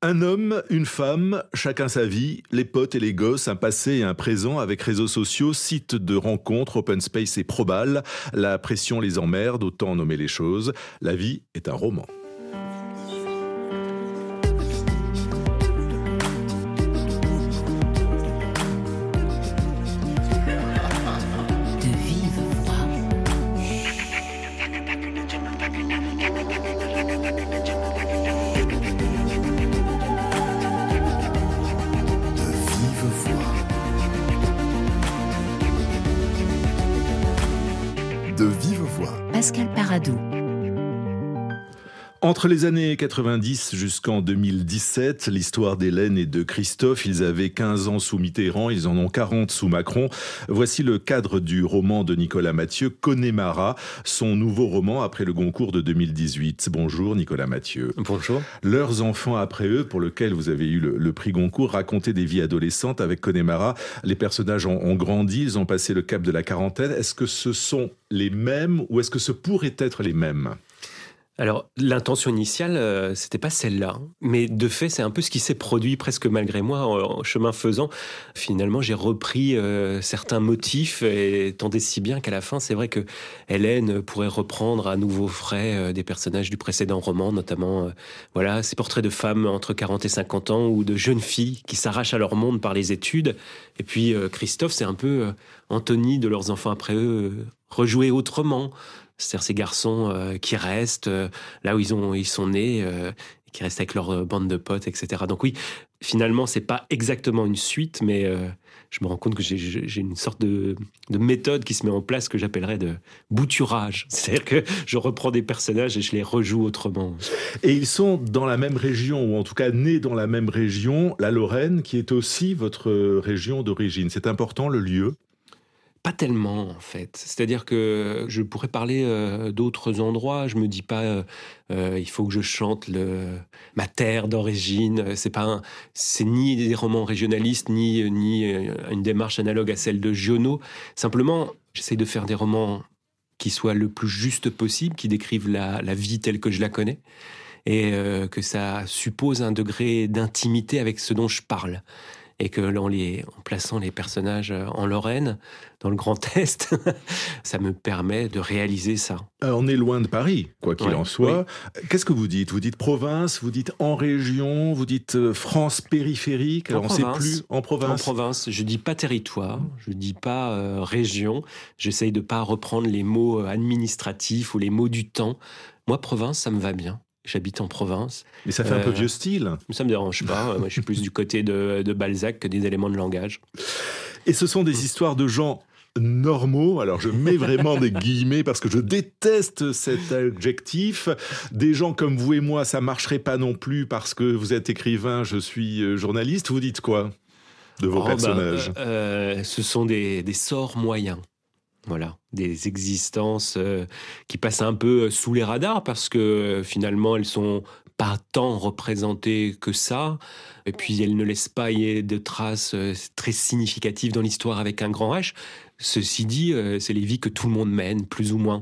Un homme, une femme, chacun sa vie, les potes et les gosses, un passé et un présent avec réseaux sociaux, sites de rencontres, open space et probal. La pression les emmerde, autant nommer les choses. La vie est un roman. Entre les années 90 jusqu'en 2017, l'histoire d'Hélène et de Christophe, ils avaient 15 ans sous Mitterrand, ils en ont 40 sous Macron. Voici le cadre du roman de Nicolas Mathieu, Connemara, son nouveau roman après le Goncourt de 2018. Bonjour Nicolas Mathieu. Bonjour. Leurs enfants après eux, pour lequel vous avez eu le, prix Goncourt, racontaient des vies adolescentes avec Connemara. Les personnages ont, ont grandi, ils ont passé le cap de la quarantaine. Est-ce que ce sont les mêmes ou est-ce que ce pourrait être les mêmes? Alors, l'intention initiale, euh, c'était pas celle-là. Hein. Mais de fait, c'est un peu ce qui s'est produit presque malgré moi en, chemin faisant. Finalement, j'ai repris euh, certains motifs et tant et si bien qu'à la fin, c'est vrai que Hélène pourrait reprendre à nouveau frais euh, des personnages du précédent roman, notamment, voilà, ces portraits de femmes entre 40 et 50 ans ou de jeunes filles qui s'arrachent à leur monde par les études. Et puis, Christophe, c'est un peu Anthony de leurs enfants après eux, rejoué autrement c'est-à-dire ces garçons euh, qui restent euh, là où ils, ont, ils sont nés, euh, qui restent avec leur bande de potes, etc. Donc oui, finalement, c'est pas exactement une suite, mais je me rends compte que j'ai une sorte de, de, méthode qui se met en place que j'appellerais de bouturage. C'est-à-dire que je reprends des personnages et je les rejoue autrement. Et ils sont dans la même région, ou en tout cas nés dans la même région, la Lorraine, qui est aussi votre région d'origine. C'est important le lieu? Pas tellement en fait. C'est-à-dire que je pourrais parler euh, d'autres endroits. Je me dis pas euh, euh, il faut que je chante ma terre d'origine. C'est pas c'est ni des romans régionalistes ni ni une démarche analogue à celle de Giono. Simplement, j'essaie de faire des romans qui soient le plus juste possible, qui décrivent la vie telle que je la connais et que ça suppose un degré d'intimité avec ce dont je parle et que en, les, en plaçant les personnages euh, en Lorraine, dans le Grand Est, ça me permet de réaliser ça. Euh, on est loin de Paris, quoi qu'il en soit. Qu'est-ce que vous dites? Vous dites province, vous dites en région, vous dites euh, France périphérique? Alors on ne sait plus en province. En province, je dis pas territoire, je dis pas région. J'essaye de pas reprendre les mots administratifs ou les mots du temps. Moi, province, ça me va bien. J'habite en province. Mais ça fait un peu euh, vieux style. Ça me dérange pas. Moi, je suis plus du côté de, Balzac que des éléments de langage. Et ce sont des histoires de gens normaux. Alors je mets vraiment des guillemets parce que je déteste cet adjectif. Des gens comme vous et moi, ça marcherait pas non plus parce que vous êtes écrivain, je suis euh, journaliste. Vous dites quoi de vos oh, ben, personnages euh, Ce sont des sorts moyens. Voilà, des existences euh, qui passent un peu euh, sous les radars parce que euh, finalement elles sont pas tant représentées que ça. Et puis elles ne laissent pas de traces très significatives dans l'histoire avec un grand H. Ceci dit, c'est les vies que tout le monde mène, plus ou moins.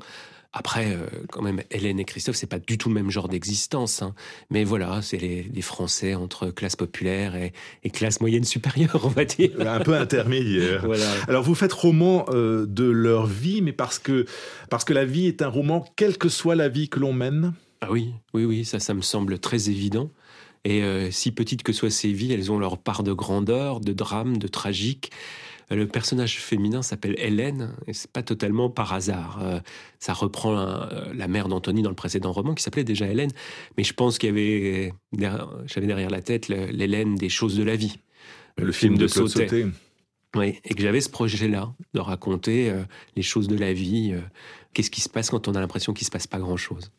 Après, euh, quand même, Hélène et Christophe, c'est pas du tout le même genre d'existence. Hein. Mais voilà, c'est les, Français entre classe populaire et, classe moyenne supérieure, on va dire. Un peu intermédiaire. voilà. Alors, vous faites roman euh, de leur vie, mais parce que, parce que la vie est un roman, quelle que soit la vie que l'on mène Ah oui, oui, oui, ça, ça me semble très évident. Et euh, si petites que soient ces vies, elles ont leur part de grandeur, de drame, de tragique. Le personnage féminin s'appelle Hélène, et c'est pas totalement par hasard. Euh, ça reprend euh, la mère d'Anthony dans le précédent roman, qui s'appelait déjà Hélène, mais je pense qu'il y avait, j'avais derrière la tête l'Hélène des choses de la vie. Le, film, de, Sauté. Oui, et que j'avais ce projet-là, de raconter euh, les choses de la vie, qu'est-ce qui se passe quand on a l'impression qu'il ne se passe pas grand-chose.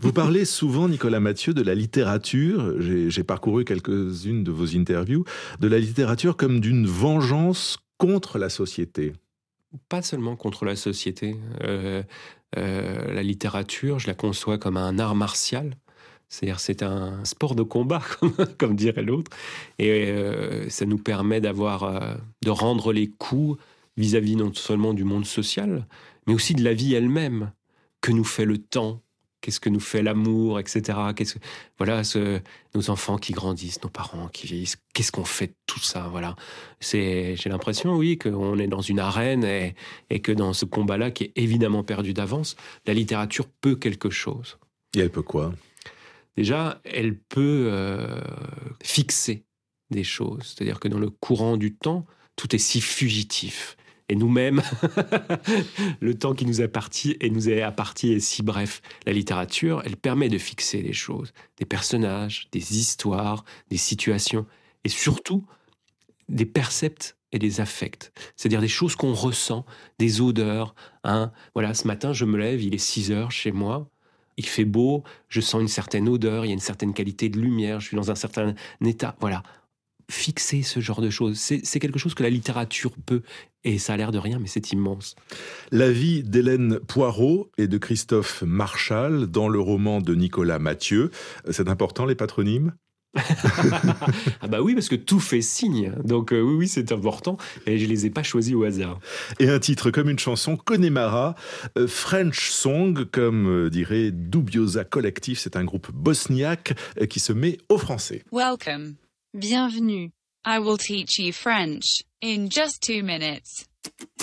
Vous parlez souvent, Nicolas Mathieu, de la littérature, j'ai parcouru quelques-unes de vos interviews, de la littérature comme d'une vengeance contre la société Pas seulement contre la société. Euh, euh, la littérature, je la conçois comme un art martial. C'est-à-dire, c'est un sport de combat, comme, dirait l'autre, et euh, ça nous permet d'avoir, de rendre les coups vis-à-vis -vis non seulement du monde social, mais aussi de la vie elle-même. Que nous fait le temps qu'est-ce que nous fait l'amour, etc. Qu'est-ce voilà, ce, nos enfants qui grandissent, nos parents qui vieillissent, qu'est-ce qu'on fait de tout ça, voilà? C'est, j'ai l'impression, oui, qu'on est dans une arène et, et que dans ce combat-là, qui est évidemment perdu d'avance, la littérature peut quelque chose. Et elle peut quoi? Déjà, elle peut euh, fixer des choses, c'est-à-dire que dans le courant du temps, tout est si fugitif et nous-mêmes, le temps qui nous et nous est apparti est si bref. La littérature, elle permet de fixer les choses, des personnages, des histoires, des situations, et surtout des percepts et des affects, c'est-à-dire des choses qu'on ressent, des odeurs. Hein. Voilà, ce matin, je me lève, il est 6 heures chez moi, il fait beau, je sens une certaine odeur, il y a une certaine qualité de lumière, je suis dans un certain état. Voilà, fixer ce genre de choses. C'est quelque chose que la littérature peut, et ça a l'air de rien, mais c'est immense. La vie d'Hélène Poirot et de Christophe Marchal dans le roman de Nicolas Mathieu. C'est important les patronymes? Ah bah oui, parce que tout fait signe. Donc euh, oui, oui, c'est important. Et je les ai pas choisis au hasard. Et un titre comme une chanson, Connemara, euh, French Song, comme euh, dirait Dubiosa Collectif. C'est un groupe bosniaque qui se met au français. Welcome. Bienvenue. I will teach you French in just two minutes.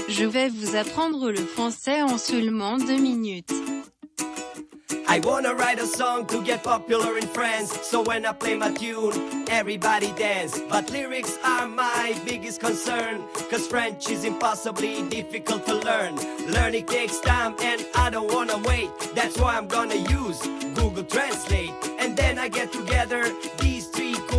Je vais vous apprendre le français en seulement deux minutes. I wanna write a song to get popular in France. So when I play my tune, everybody dance. But lyrics are my biggest concern. Cause French is impossibly difficult to learn. Learning takes time and I don't wanna wait. That's why I'm gonna use Google Translate. And then I get together these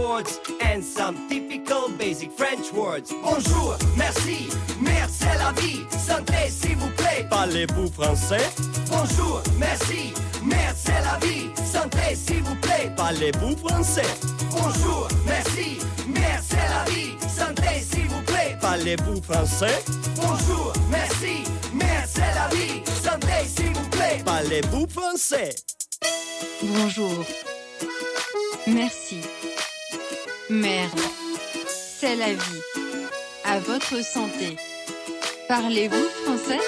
and some typical basic French words. Bonjour, merci, merci la vie. Santé, s'il vous plaît. Parlez-vous français? Bonjour, merci. Merde, c'est la vie. Santé, s'il vous plaît. Parlez-vous français? Bonjour, merci. Merde, c'est la vie. Santé, s'il vous plaît. Parlez-vous français? Bonjour, merci. Merde, c'est la vie. Santé, s'il vous plaît. Parlez-vous français? Bonjour. Merci. Merde. C'est la vie. À votre santé. Parlez-vous français?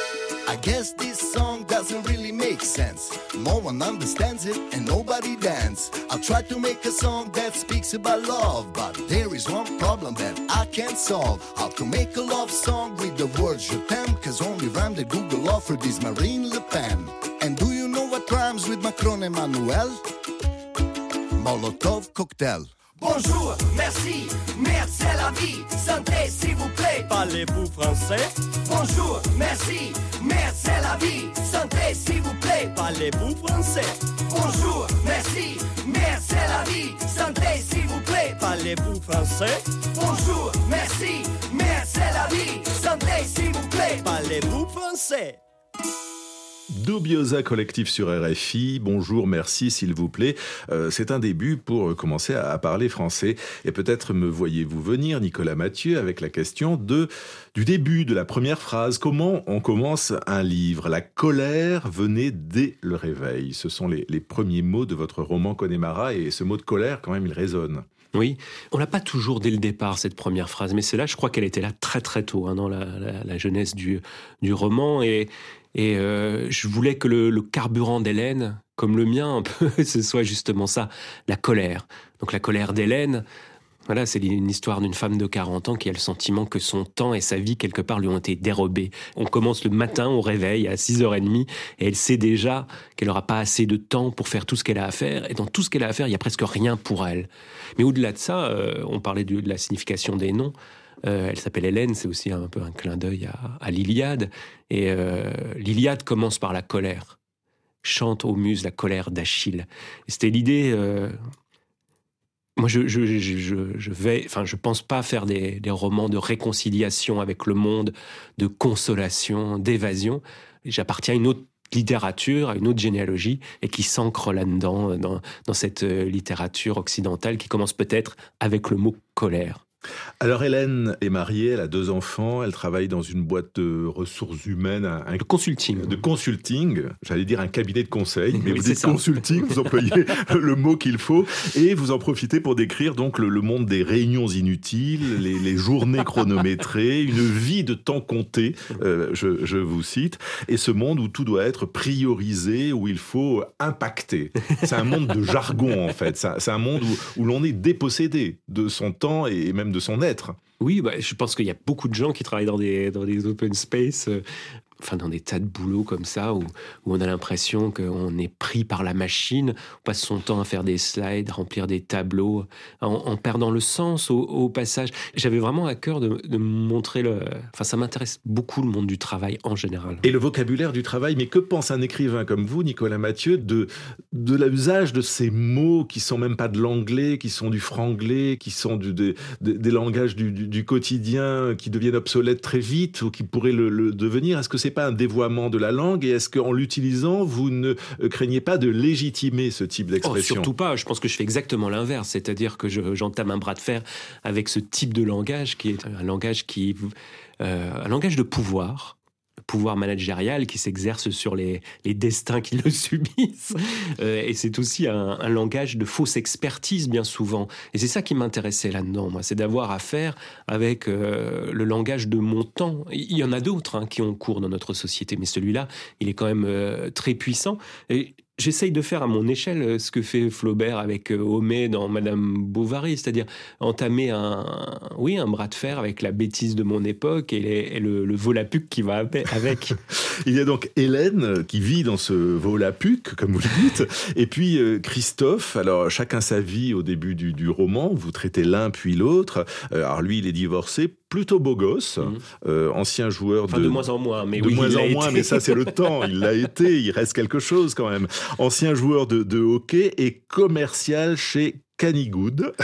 I guess this song doesn't really make sense. No one understands it and nobody dance. I try to make a song that speaks about love, but there is one problem that I can't solve. How to make a love song with the words je t'aime, cause only rhyme that Google offered is Marine Le Pen. And do you know what rhymes with Macron Emmanuel? Molotov cocktail. Bonjour, merci, merde c'est la vie, santé s'il vous plaît. Parlez-vous français? Bonjour, merci, merde c'est la vie, santé s'il vous plaît. Parlez-vous français? Bonjour, merci, merde c'est la vie, santé s'il vous plaît. Parlez-vous français? Bonjour, merci, merde c'est la vie, santé s'il vous plaît. Parlez-vous français? Dubiosa Collectif sur RFI. Bonjour, merci s'il vous plaît. Euh, c'est un début pour commencer à, parler français. Et peut-être me voyez-vous venir, Nicolas Mathieu, avec la question de du début de la première phrase. Comment on commence un livre? La colère venait dès le réveil. Ce sont les, premiers mots de votre roman Connemara et ce mot de colère, quand même, il résonne. Oui, on l'a pas toujours dès le départ, cette première phrase, mais c'est là, je crois qu'elle était là très très tôt, hein, dans la, jeunesse du, du roman. Et, et euh, je voulais que le, carburant d'Hélène, comme le mien un peu, ce soit justement ça, la colère. Donc la colère d'Hélène, voilà, c'est une histoire d'une femme de 40 ans qui a le sentiment que son temps et sa vie, quelque part, lui ont été dérobés. On commence le matin au réveil à 6h30 et elle sait déjà qu'elle n'aura pas assez de temps pour faire tout ce qu'elle a à faire. Et dans tout ce qu'elle a à faire, il y a presque rien pour elle. Mais au-delà de ça, euh, on parlait de, la signification des noms. Euh, elle s'appelle Hélène, c'est aussi un peu un clin d'œil à, l'Iliade. Et euh, l'Iliade commence par la colère. Chante aux muses la colère d'Achille. C'était l'idée. Moi, je, je, je, vais, enfin, je pense pas faire des, romans de réconciliation avec le monde, de consolation, d'évasion. J'appartiens à une autre littérature, à une autre généalogie, et qui s'ancre là-dedans, dans, dans cette littérature occidentale qui commence peut-être avec le mot colère. Alors Hélène est mariée, elle a deux enfants, elle travaille dans une boîte de ressources humaines, un, de consulting. De consulting, j'allais dire un cabinet de conseil, mais vous dites consulting, vous employez le mot qu'il faut, et vous en profitez pour décrire donc le, monde des réunions inutiles, les, journées chronométrées, une vie de temps compté, euh, je, vous cite, et ce monde où tout doit être priorisé, où il faut impacter. C'est un monde de jargon en fait, c'est un monde où, où l'on est dépossédé de son temps et même son être. Oui, bah, je pense qu'il y a beaucoup de gens qui travaillent dans des, dans des open space euh, enfin dans des tas de boulots comme ça où, où on a l'impression qu'on est pris par la machine, on passe son temps à faire des slides, remplir des tableaux, en, perdant le sens au, passage. J'avais vraiment à cœur de, montrer le. Enfin, ça m'intéresse beaucoup le monde du travail en général. Et le vocabulaire du travail. Mais que pense un écrivain comme vous, Nicolas Mathieu, de de l'usage de ces mots qui sont même pas de l'anglais, qui sont du franglais, qui sont des langages du, du, quotidien, qui deviennent obsolètes très vite ou qui pourraient le, le devenir? Est-ce que c'est pas un dévoiement de la langue Et est-ce qu'en l'utilisant, vous ne euh, craignez pas de légitimer ce type oh, d'expression? Surtout pas. Je pense que je fais exactement l'inverse. C'est-à-dire que j'entame un bras de fer avec ce type de langage qui est un langage qui... Euh, un langage de pouvoir, pouvoir managérial qui s'exerce sur les, destins qui le subissent. Euh, et c'est aussi un, langage de fausse expertise bien souvent. Et c'est ça qui m'intéressait là-dedans, moi, c'est d'avoir affaire avec euh, le langage de mon temps. Il y en a d'autres hein, qui ont cours dans notre société, mais celui-là, il est quand même euh, très puissant. Et J'essaye de faire à mon échelle euh, ce que fait Flaubert avec euh, Homais dans Madame Bovary, c'est-à-dire entamer un, oui, un bras de fer avec la bêtise de mon époque et, le, le, volapuc qui va avec. Il y a donc Hélène qui vit dans ce volapuc, comme vous le dites, et puis euh, Christophe. Alors chacun sa vie au début du, du roman. Vous traitez l'un puis l'autre. alors lui, il est divorcé, plutôt beau gosse, mhm. ancien joueur de... de moins en moins, mais de moins en moins, mais ça c'est le temps. Il l'a été. Il reste quelque chose quand même ancien joueur de, hockey et commercial chez Cannygood.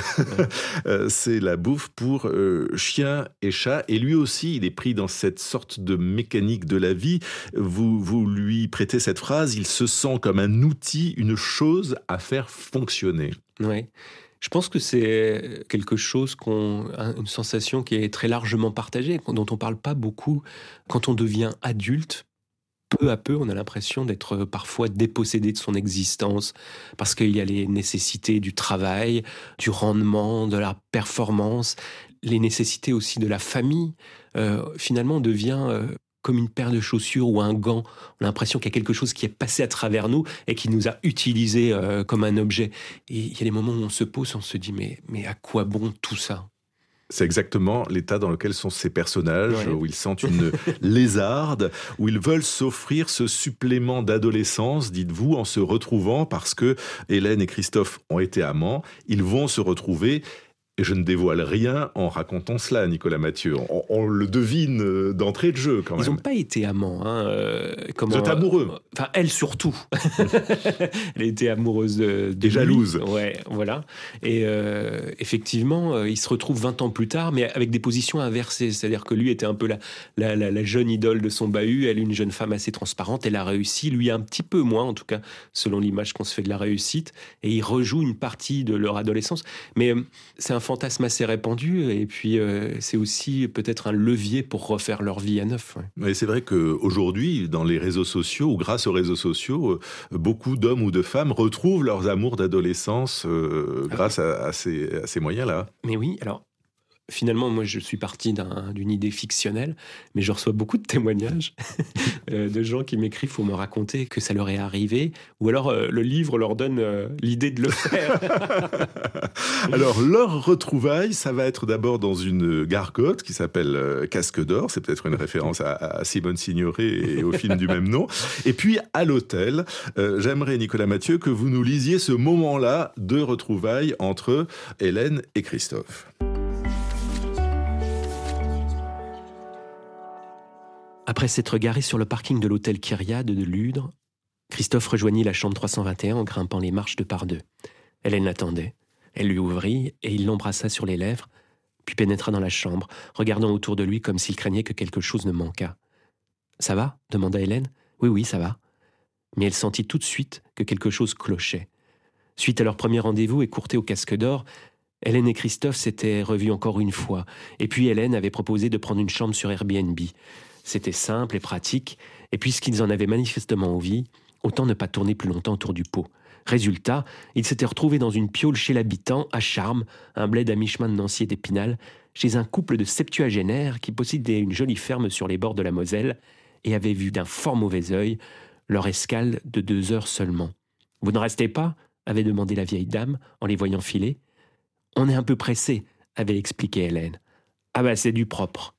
Euh, c'est la bouffe pour euh, chiens et chats. Et lui aussi, il est pris dans cette sorte de mécanique de la vie. Vous, vous lui prêtez cette phrase, il se sent comme un outil, une chose à faire fonctionner. Oui. Je pense que c'est quelque chose qu'on, une sensation qui est très largement partagée, dont on parle pas beaucoup quand on devient adulte peu à peu, on a l'impression d'être parfois dépossédé de son existence parce qu'il y a les nécessités du travail, du rendement, de la performance, les nécessités aussi de la famille. Euh, finalement, on devient euh, comme une paire de chaussures ou un gant. On a l'impression qu'il y a quelque chose qui est passé à travers nous et qui nous a utilisés euh, comme un objet. Et il y a des moments où on se pose, on se dit mais, mais à quoi bon tout ça? C'est exactement l'état dans lequel sont ces personnages, où ils sentent une lézarde, où ils veulent s'offrir ce supplément d'adolescence, dites-vous, en se retrouvant, parce que Hélène et Christophe ont été amants, ils vont se retrouver et je ne dévoile rien en racontant cela, Nicolas Mathieu. On, le devine euh, d'entrée de jeu, quand même. Ils n'ont pas été amants. Hein, euh, comment, Vous êtes amoureux. Euh, enfin, elle surtout. elle était amoureuse de, de Et jalouse. Ouais, voilà. Et effectivement, ils se retrouvent 20 ans plus tard, mais avec des positions inversées. C'est-à-dire que lui était un peu la, la, la, jeune idole de son bahut, elle une jeune femme assez transparente, elle a réussi, lui un petit peu moins, en tout cas, selon l'image qu'on se fait de la réussite. Et il rejoue une partie de leur adolescence. Mais c'est un fantasme assez répandu et puis euh, c'est aussi peut-être un levier pour refaire leur vie à neuf. Mais c'est vrai qu'aujourd'hui, dans les réseaux sociaux ou grâce aux réseaux sociaux, euh, beaucoup d'hommes ou de femmes retrouvent leurs amours d'adolescence euh, ah grâce à, ces, à ces moyens-là. Mais oui, alors finalement, moi, je suis parti d'une idée fictionnelle, mais je reçois beaucoup de témoignages euh, de gens qui m'écrivent pour me raconter que ça leur est arrivé, ou alors euh, le livre leur donne euh, l'idée de le faire. alors, leur retrouvaille, ça va être d'abord dans une gargote qui s'appelle Casque d'Or, c'est peut-être une référence à, Simone Signoret et au film du même nom. Et puis, à l'hôtel, j'aimerais, Nicolas Mathieu, que vous nous lisiez ce moment-là de retrouvailles entre Hélène et Christophe. Après s'être garé sur le parking de l'hôtel Kyriade de Ludre, Christophe rejoignit la chambre 321 en grimpant les marches de par deux. Hélène l'attendait. Elle lui ouvrit et il l'embrassa sur les lèvres, puis pénétra dans la chambre, regardant autour de lui comme s'il craignait que quelque chose ne manquât. Ça va? demanda Hélène. Oui, oui, ça va. Mais elle sentit tout de suite que quelque chose clochait. Suite à leur premier rendez-vous écourté au casque d'or, Hélène et Christophe s'étaient revus encore une fois, et puis Hélène avait proposé de prendre une chambre sur Airbnb. C'était simple et pratique, et puisqu'ils en avaient manifestement envie, autant ne pas tourner plus longtemps autour du pot. Résultat, ils s'étaient retrouvés dans une piole chez l'habitant, à Charmes, un bled à mi-chemin de Nancy et d'Épinal, chez un couple de septuagénaires qui possédait une jolie ferme sur les bords de la Moselle et avait vu d'un fort mauvais œil leur escale de deux heures seulement. Vous ne restez pas? avait demandé la vieille dame en les voyant filer. On est un peu pressé, avait expliqué Hélène. Ah bah c'est du propre.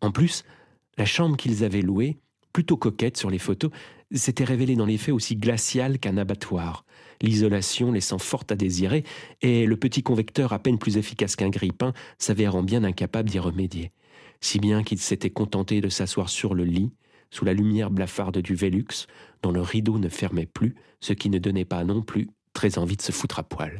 En plus, la chambre qu'ils avaient louée, plutôt coquette sur les photos, s'était révélée dans les faits aussi glaciale qu'un abattoir, l'isolation laissant fort à désirer, et le petit convecteur à peine plus efficace qu'un grille-pain s'avérant bien incapable d'y remédier. Si bien qu'ils s'étaient contentés de s'asseoir sur le lit, sous la lumière blafarde du Vélux, dont le rideau ne fermait plus, ce qui ne donnait pas non plus très envie de se foutre à poil.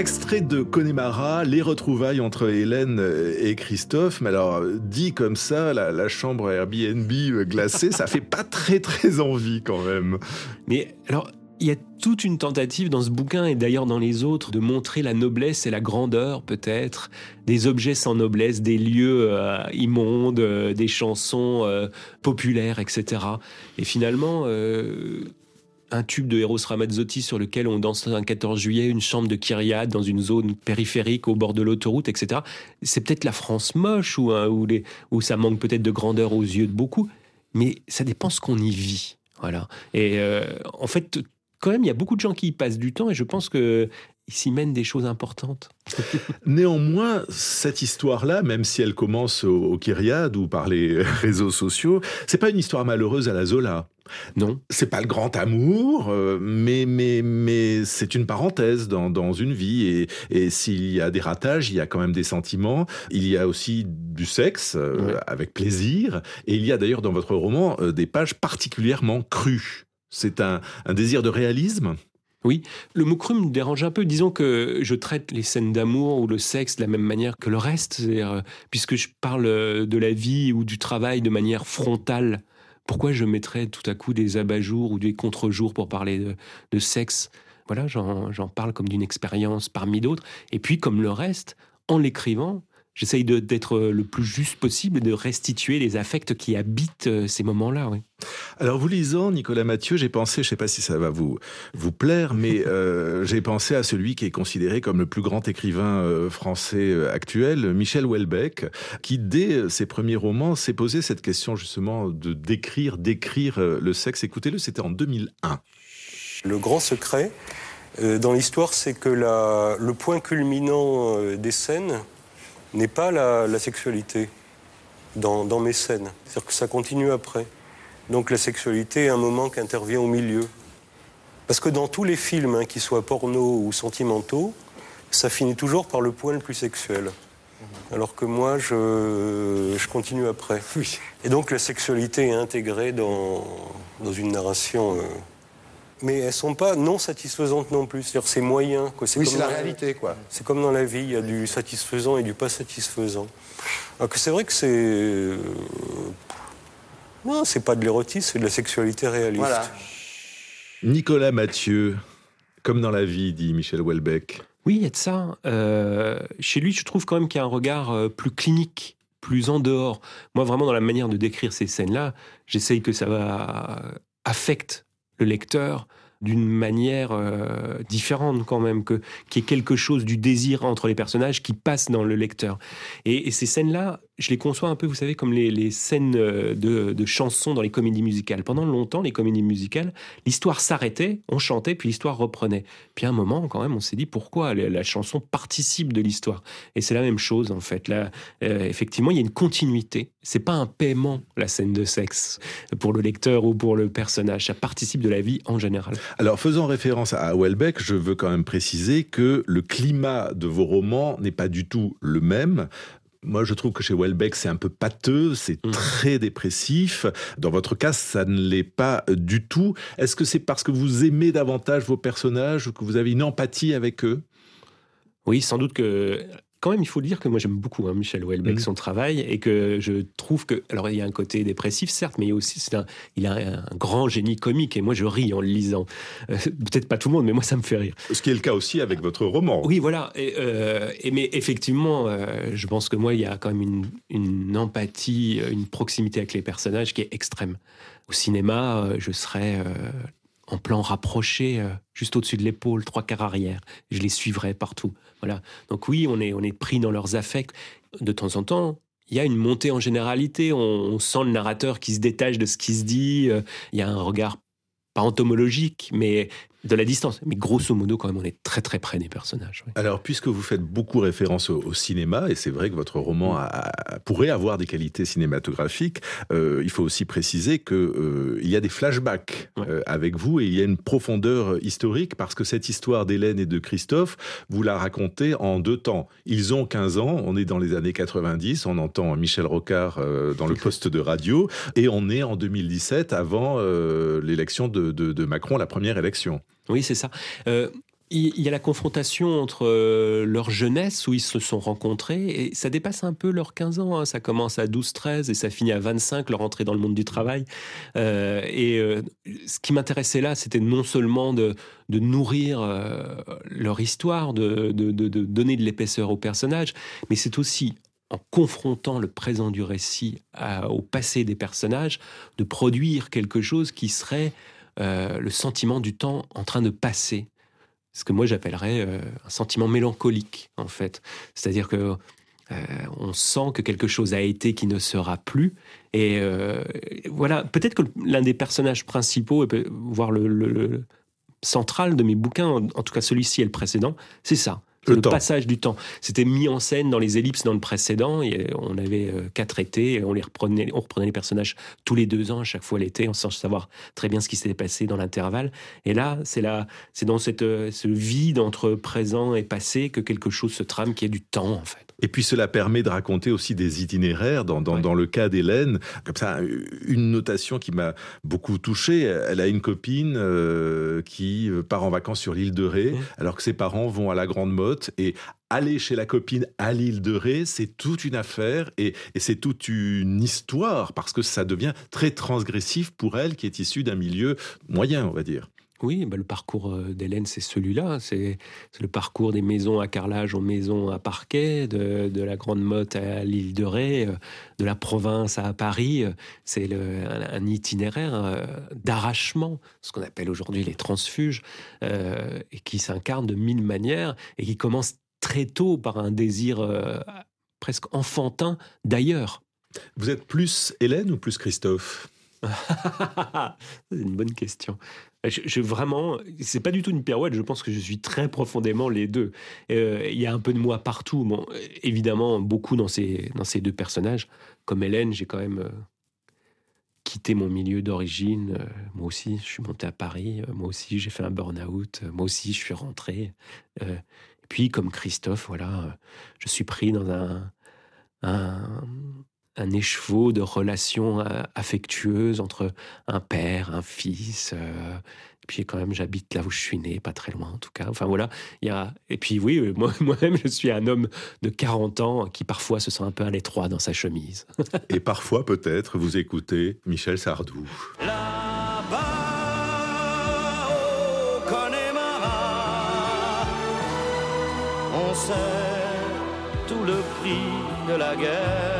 Extrait de Connemara, les retrouvailles entre Hélène et Christophe. Mais alors, dit comme ça, la, chambre Airbnb glacée, ça fait pas très très envie quand même. Mais alors, il y a toute une tentative dans ce bouquin et d'ailleurs dans les autres de montrer la noblesse et la grandeur peut-être des objets sans noblesse, des lieux euh, immondes, euh, des chansons euh, populaires, etc. Et finalement, un tube de Eros Ramazzotti sur lequel on danse un 14 juillet, une chambre de Kyriade dans une zone périphérique au bord de l'autoroute, etc. C'est peut-être la France moche où, hein, où ça manque peut-être de grandeur aux yeux de beaucoup, mais ça dépend ce qu'on y vit. Voilà. Et en fait, quand même, il y a beaucoup de gens qui y passent du temps et je pense que s'y mènent des choses importantes. Néanmoins, cette histoire-là, même si elle commence au, Kyriade ou par les réseaux sociaux, c'est pas une histoire malheureuse à la Zola. Non. C'est pas le grand amour, euh, mais, mais, mais c'est une parenthèse dans, dans une vie. Et, et s'il y a des ratages, il y a quand même des sentiments. Il y a aussi du sexe, euh, avec plaisir. Et il y a d'ailleurs dans votre roman euh, des pages particulièrement crues. C'est un, désir de réalisme? Oui, le mot cru me dérange un peu. Disons que je traite les scènes d'amour ou le sexe de la même manière que le reste, euh, puisque je parle euh, de la vie ou du travail de manière frontale. Pourquoi je mettrais tout à coup des abat-jours ou des contre-jours pour parler de, sexe? Voilà, j'en parle comme d'une expérience parmi d'autres. Et puis, comme le reste, en l'écrivant, j'essaye d'être le plus juste possible et de restituer les affects qui habitent euh, ces moments-là. Oui. Alors, vous lisant Nicolas Mathieu, j'ai pensé, je ne sais pas si ça va vous, vous plaire, mais euh, j'ai pensé à celui qui est considéré comme le plus grand écrivain euh, français actuel, Michel Houellebecq, qui, dès ses premiers romans, s'est posé cette question justement de d'écrire, d'écrire le sexe. Écoutez-le, c'était en 2001. Le grand secret dans l'histoire, c'est que la, le point culminant des scènes, n'est pas la, sexualité dans, mes scènes. C'est-à-dire que ça continue après. Donc la sexualité est un moment qui intervient au milieu. Parce que dans tous les films, hein, qu'ils soient porno ou sentimentaux, ça finit toujours par le point le plus sexuel. Alors que moi, je, je continue après. Et donc la sexualité est intégrée dans, dans une narration. Euh, mais elles sont pas non satisfaisantes non plus. C'est-à-dire c'est moyen. Quoi. Oui, c'est la, réalité, quoi. C'est comme dans la vie, il y a du satisfaisant et du pas satisfaisant. Alors que c'est vrai que c'est euh, non, c'est pas de l'érotisme, c'est de la sexualité réaliste. Voilà. Nicolas Mathieu, comme dans la vie, dit Michel Houellebecq. Oui, il y a de ça. Euh, chez lui, je trouve quand même qu'il y a un regard euh, plus clinique, plus en dehors. Moi, vraiment, dans la manière de décrire ces scènes-là, j'essaye que ça va affecte le lecteur d'une manière euh, différente quand même, que qu'il y ait quelque chose du désir entre les personnages qui passe dans le lecteur. et ces scènes-là, je les conçois un peu, vous savez, comme les, scènes euh, de, chansons dans les comédies musicales. Pendant longtemps, les comédies musicales, l'histoire s'arrêtait, on chantait, puis l'histoire reprenait. Puis à un moment, quand même, on s'est dit pourquoi la, chanson participe de l'histoire? Et c'est la même chose, en fait. Là, euh, effectivement, il y a une continuité. C'est pas un paiement, la scène de sexe, pour le lecteur ou pour le personnage. Ça participe de la vie en général. Alors, faisant référence à Welbeck, je veux quand même préciser que le climat de vos romans n'est pas du tout le même. Moi, je trouve que chez Welbeck, c'est un peu pâteux, c'est mmh. très dépressif. Dans votre cas, ça ne l'est pas du tout. Est-ce que c'est parce que vous aimez davantage vos personnages ou que vous avez une empathie avec eux? Oui, sans doute que quand même, il faut le dire que moi j'aime beaucoup hein, Michel Houellebecq, Mhm. son travail, et que je trouve que, alors il y a un côté dépressif certes, mais il y a aussi, c'est un, il a un, un grand génie comique, et moi je ris en le lisant. Euh, Peut-être pas tout le monde, mais moi ça me fait rire. Ce qui est le cas aussi avec votre roman. Oui, voilà. Et, euh, et mais effectivement, euh, je pense que moi, il y a quand même une, une empathie, une proximité avec les personnages qui est extrême. Au cinéma, je serais en plan rapproché, juste au-dessus de l'épaule, trois quarts arrière. Je les suivrais partout. Voilà. Donc oui, on est, pris dans leurs affects. De temps en temps, il y a une montée en généralité. On, on sent le narrateur qui se détache de ce qui se dit. Euh, Il y a un regard pas entomologique, mais de la distance. Mais grosso modo, quand même, on est très très près des personnages. oui. Alors, puisque vous faites beaucoup référence au, au cinéma, et c'est vrai que votre roman a- a- pourrait avoir des qualités cinématographiques, euh, il faut aussi préciser que euh, y a des flashbacks Ouais. euh, avec vous et il y a une profondeur historique parce que cette histoire d'Hélène et de Christophe, vous la racontez en deux temps. Ils ont 15 ans, on est dans les années 90, on entend Michel Rocard dans le poste de radio, et on est en 2017 avant l'élection de, de- de Macron, la première élection. Oui, c'est ça. Euh, il y a la confrontation entre euh, leur jeunesse où ils se sont rencontrés et ça dépasse un peu leurs 15 ans. hein. Ça commence à 12-13 et ça finit à 25, leur entrée dans le monde du travail. Euh, et ce qui m'intéressait là, c'était non seulement de, nourrir leur histoire, de, donner de l'épaisseur aux personnages, mais c'est aussi en confrontant le présent du récit au passé des personnages, de produire quelque chose qui serait euh, le sentiment du temps en train de passer. Ce que moi j'appellerais euh, un sentiment mélancolique, en fait. C'est-à-dire que euh, on sent que quelque chose a été qui ne sera plus. Et voilà, peut-être que l'un des personnages principaux, voire le central de mes bouquins, en, en tout cas celui-ci et le précédent, c'est ça. Le passage du temps. C'était mis en scène dans les ellipses dans le précédent. Et on avait euh, quatre étés. Et on les reprenait, on reprenait les personnages tous les deux ans, à chaque fois l'été, sans savoir très bien ce qui s'était passé dans l'intervalle. Et là, c'est là, c'est dans cette, euh, ce vide entre présent et passé que quelque chose se trame, qui est du temps en fait. Et puis cela permet de raconter aussi des itinéraires. Dans, dans, Ouais. dans le cas d'Hélène, comme ça, une notation qui m'a beaucoup touché. Elle a une copine euh, qui part en vacances sur l'île de Ré, Mmh. alors que ses parents vont à la Grande Et aller chez la copine à l'île de Ré, c'est toute une affaire et, et c'est toute une histoire, parce que ça devient très transgressif pour elle, qui est issue d'un milieu moyen, on va dire. Oui, bah, le parcours euh, d'Hélène, c'est celui-là. C'est c'est le parcours des maisons à carrelage aux maisons à parquet, de, de la Grande Motte à l'île de Ré, euh, de la province à Paris. Euh, C'est un, un itinéraire d'arrachement, ce qu'on appelle aujourd'hui les transfuges, euh, et qui s'incarne de mille manières et qui commence très tôt par un désir euh, presque enfantin d'ailleurs. Vous êtes plus Hélène ou plus Christophe? C'est une bonne question. Je, je- vraiment, c'est pas du tout une pirouette. Je pense que je suis très profondément les deux. Euh, Il y a un peu de moi partout. Évidemment, beaucoup dans ces dans ces deux personnages. Comme Hélène, j'ai quand même euh, quitté mon milieu d'origine. Euh, moi aussi, je suis monté à Paris. Moi aussi, j'ai fait un burn-out. Moi aussi, je suis rentré. Et puis, comme Christophe, voilà, je suis pris dans un un, un écheveau de relations euh, affectueuses entre un père, un fils. euh, et puis quand même, j'habite là où je suis né, pas très loin en tout cas. Enfin voilà, il y a. Et puis oui, euh, moi- moi-même, je suis un homme de 40 ans qui parfois se sent un peu à l'étroit dans sa chemise. Et parfois, peut-être, vous écoutez Michel Sardou. Là-bas au Connemara, on sait tout le prix de la guerre.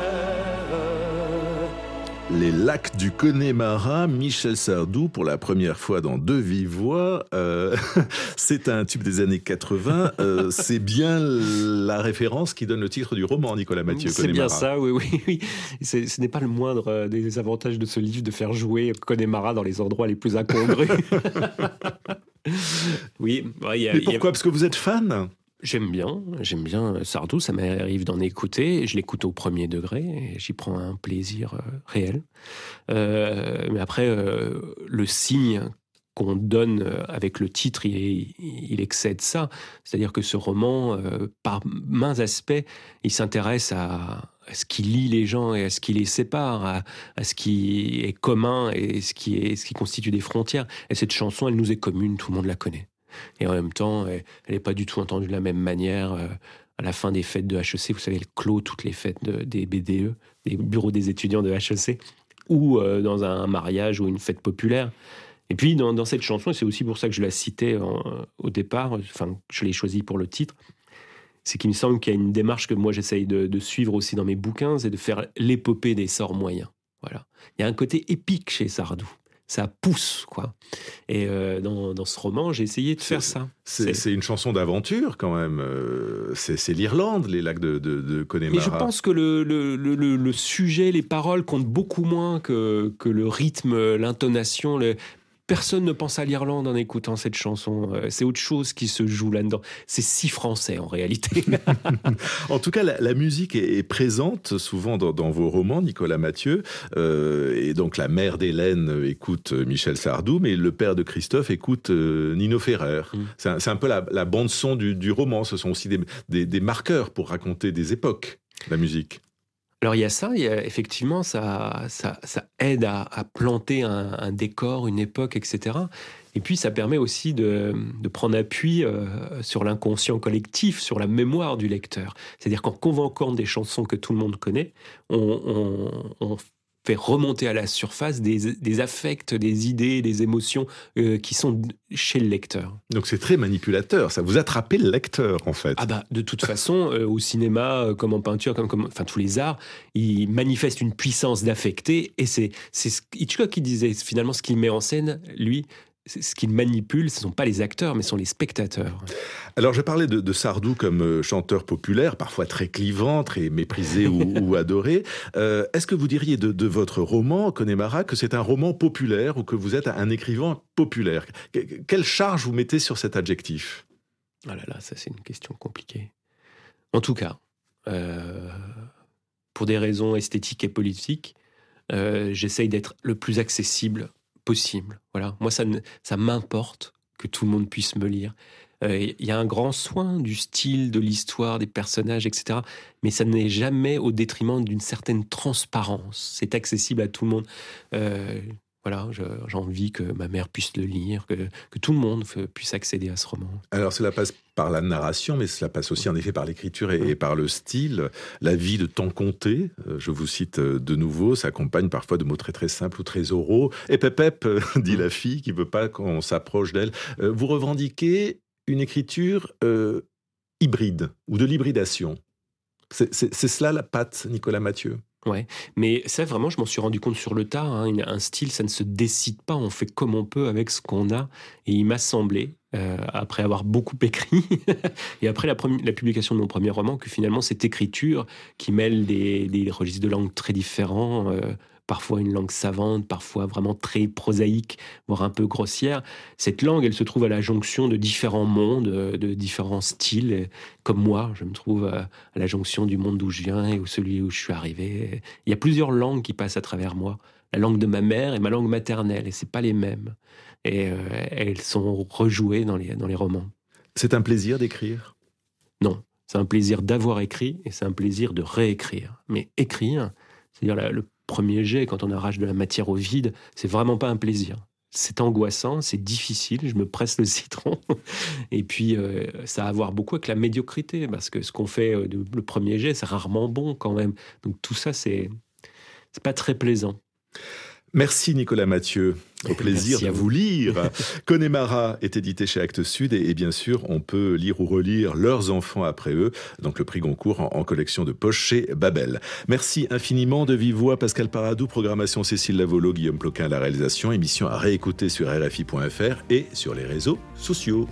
Les lacs du Connemara, Michel Sardou pour la première fois dans Deux Vives Voix. Euh, c'est un tube des années 80. Euh, c'est bien la référence qui donne le titre du roman, Nicolas Mathieu C'est bien ça, oui, oui, oui. Ce n'est pas le moindre euh, des avantages de ce livre de faire jouer Connemara dans les endroits les plus incongrus. oui, ouais, il y a- Mais il y a- pourquoi? Parce que vous êtes fan? J'aime bien, j'aime bien Sardou, ça m'arrive d'en écouter, je l'écoute au premier degré, j'y prends un plaisir euh, réel. Euh, mais après, euh, le signe qu'on donne avec le titre, il, excède ça. C'est-à-dire que ce roman, par mains aspects, il s'intéresse à, ce qui lie les gens et à ce qui les sépare, à, ce qui est commun et ce qui constitue des frontières. Et cette chanson, elle nous est commune, tout le monde la connaît. Et en même temps, elle n'est pas du tout entendue de la même manière. Euh, à la fin des fêtes de HEC, vous savez, elle clôt toutes les fêtes des BDE, des bureaux des étudiants de HEC, ou dans un mariage ou une fête populaire. Et puis dans, cette chanson, et c'est aussi pour ça que je la citais au départ, enfin je l'ai choisie pour le titre, c'est qu'il me semble qu'il y a une démarche que moi j'essaye de, suivre aussi dans mes bouquins, c'est de faire l'épopée des sorts moyens. Voilà. Il y a un côté épique chez Sardou ça pousse, quoi. Et euh, dans, ce roman, j'ai essayé de faire ça. C'est une chanson d'aventure, quand même. Euh, c'est l'Irlande, les lacs de, de, Connemara. Mais je pense que le, le, le, sujet, les paroles comptent beaucoup moins que, que le rythme, l'intonation personne ne pense à l'Irlande en écoutant cette chanson. Euh, c'est autre chose qui se joue là-dedans. C'est si français en réalité. en tout cas, la, musique est, présente souvent dans, vos romans, Nicolas Mathieu. Euh, et donc la mère d'Hélène écoute Michel Sardou, mais le père de Christophe écoute euh, Nino Ferrer. Mm. C'est un, peu la, bande son du, roman. Ce sont aussi des marqueurs pour raconter des époques, la musique. Alors il y a ça, effectivement, ça, ça, aide à, planter un, décor, une époque, etc. Et puis ça permet aussi de, prendre appui euh, sur l'inconscient collectif, sur la mémoire du lecteur. C'est-à-dire qu'en convoquant des chansons que tout le monde connaît, on, on fait remonter à la surface des, affects, des idées, des émotions euh, qui sont chez le lecteur. Donc c'est très manipulateur, ça vous attrapez le lecteur en fait. Ah bah de toute façon, euh, au cinéma, euh, comme en peinture, comme, comme enfin tous les arts, ils manifestent une puissance d'affecter et c'est Hitchcock qui disait finalement ce qu'il met en scène, lui, ce qu'il manipule, ce ne sont pas les acteurs, mais ce sont les spectateurs. Alors, je parlais de, Sardou comme euh, chanteur populaire, parfois très clivant, très méprisé ou, adoré. Euh, est-ce que vous diriez de, votre roman, Connemara, que c'est un roman populaire ou que vous êtes un écrivain populaire? Quelle charge vous mettez sur cet adjectif? Ah là là, ça c'est une question compliquée. En tout cas, euh, pour des raisons esthétiques et politiques, j'essaye d'être le plus accessible possible. Voilà, moi ça, ça m'importe que tout le monde puisse me lire. Euh, il y a un grand soin du style, de l'histoire, des personnages, etc. Mais ça n'est jamais au détriment d'une certaine transparence. C'est accessible à tout le monde. Euh, voilà, j'ai envie que ma mère puisse le lire, que, que, tout le monde puisse accéder à ce roman. Alors cela passe par la narration, mais cela passe aussi en effet par l'écriture et, par le style. La vie de temps compté, euh, je vous cite euh, de nouveau, s'accompagne parfois de mots très très simples ou très oraux. Et pep, euh, dit la fille qui veut pas qu'on s'approche d'elle. Vous revendiquez une écriture hybride ou de l'hybridation. C'est cela la patte, Nicolas Mathieu? Ouais, mais ça vraiment, je m'en suis rendu compte sur le tas. Hein. un style, ça ne se décide pas. On fait comme on peut avec ce qu'on a. Et il m'a semblé, euh, après avoir beaucoup écrit, et après la, la, publication de mon premier roman, que finalement cette écriture qui mêle des, des registres de langue très différents, euh, parfois une langue savante, parfois vraiment très prosaïque, voire un peu grossière. Cette langue, elle se trouve à la jonction de différents mondes, euh, de différents styles. Comme moi, je me trouve à la jonction du monde d'où je viens et où celui où je suis arrivé. Il y a plusieurs langues qui passent à travers moi. La langue de ma mère et ma langue maternelle, et c'est pas les mêmes. Et euh, elles sont rejouées dans les, dans les romans. C'est un plaisir d'écrire? Non, c'est un plaisir d'avoir écrit et c'est un plaisir de réécrire. Mais écrire, c'est-à-dire le premier jet, quand on arrache de la matière au vide, c'est vraiment pas un plaisir. C'est angoissant, c'est difficile, je me presse le citron. Et puis, euh, ça a à voir beaucoup avec la médiocrité, parce que ce qu'on fait euh, le premier jet, c'est rarement bon quand même. Donc tout ça, c'est c'est pas très plaisant. Merci Nicolas Mathieu. Au plaisir de vous lire. Connemara est édité chez Actes Sud et, bien sûr, on peut lire ou relire leurs enfants après eux. Donc le prix Goncourt en, collection de poche chez Babel. Merci infiniment de vive voix Pascal Paradou, programmation Cécile Lavolo, Guillaume Ploquin à la réalisation, émission à réécouter sur RFI.fr et sur les réseaux sociaux.